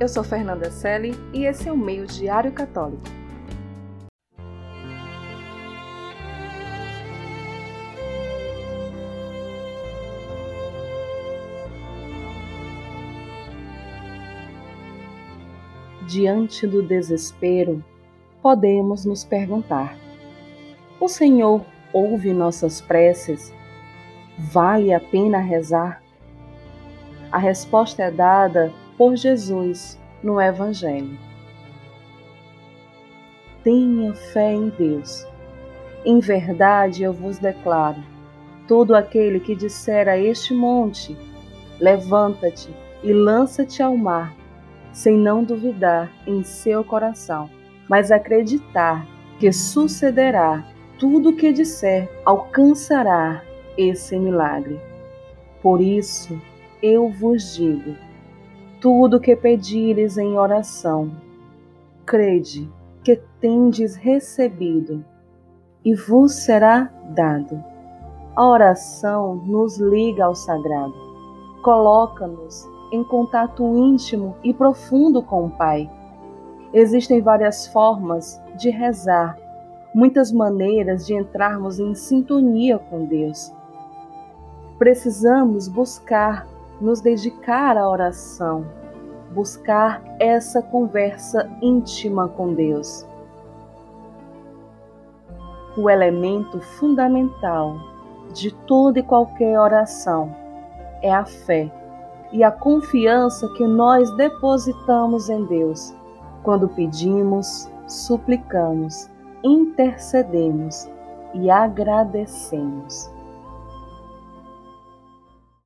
Eu sou Fernanda Selle e esse é o Meio Diário Católico. Diante do desespero, podemos nos perguntar: O Senhor ouve nossas preces? Vale a pena rezar? A resposta é dada por Jesus no Evangelho. Tenha fé em Deus. Em verdade eu vos declaro: todo aquele que disser a este monte, levanta-te e lança-te ao mar, sem não duvidar em seu coração, mas acreditar que sucederá tudo o que disser, alcançará esse milagre. Por isso, eu vos digo: tudo que pedires em oração, crede que tendes recebido e vos será dado. A oração nos liga ao sagrado, coloca-nos em contato íntimo e profundo com o Pai. Existem várias formas de rezar, muitas maneiras de entrarmos em sintonia com Deus. Precisamos buscar nos dedicar à oração, buscar essa conversa íntima com Deus. O elemento fundamental de toda e qualquer oração é a fé e a confiança que nós depositamos em Deus quando pedimos, suplicamos, intercedemos e agradecemos.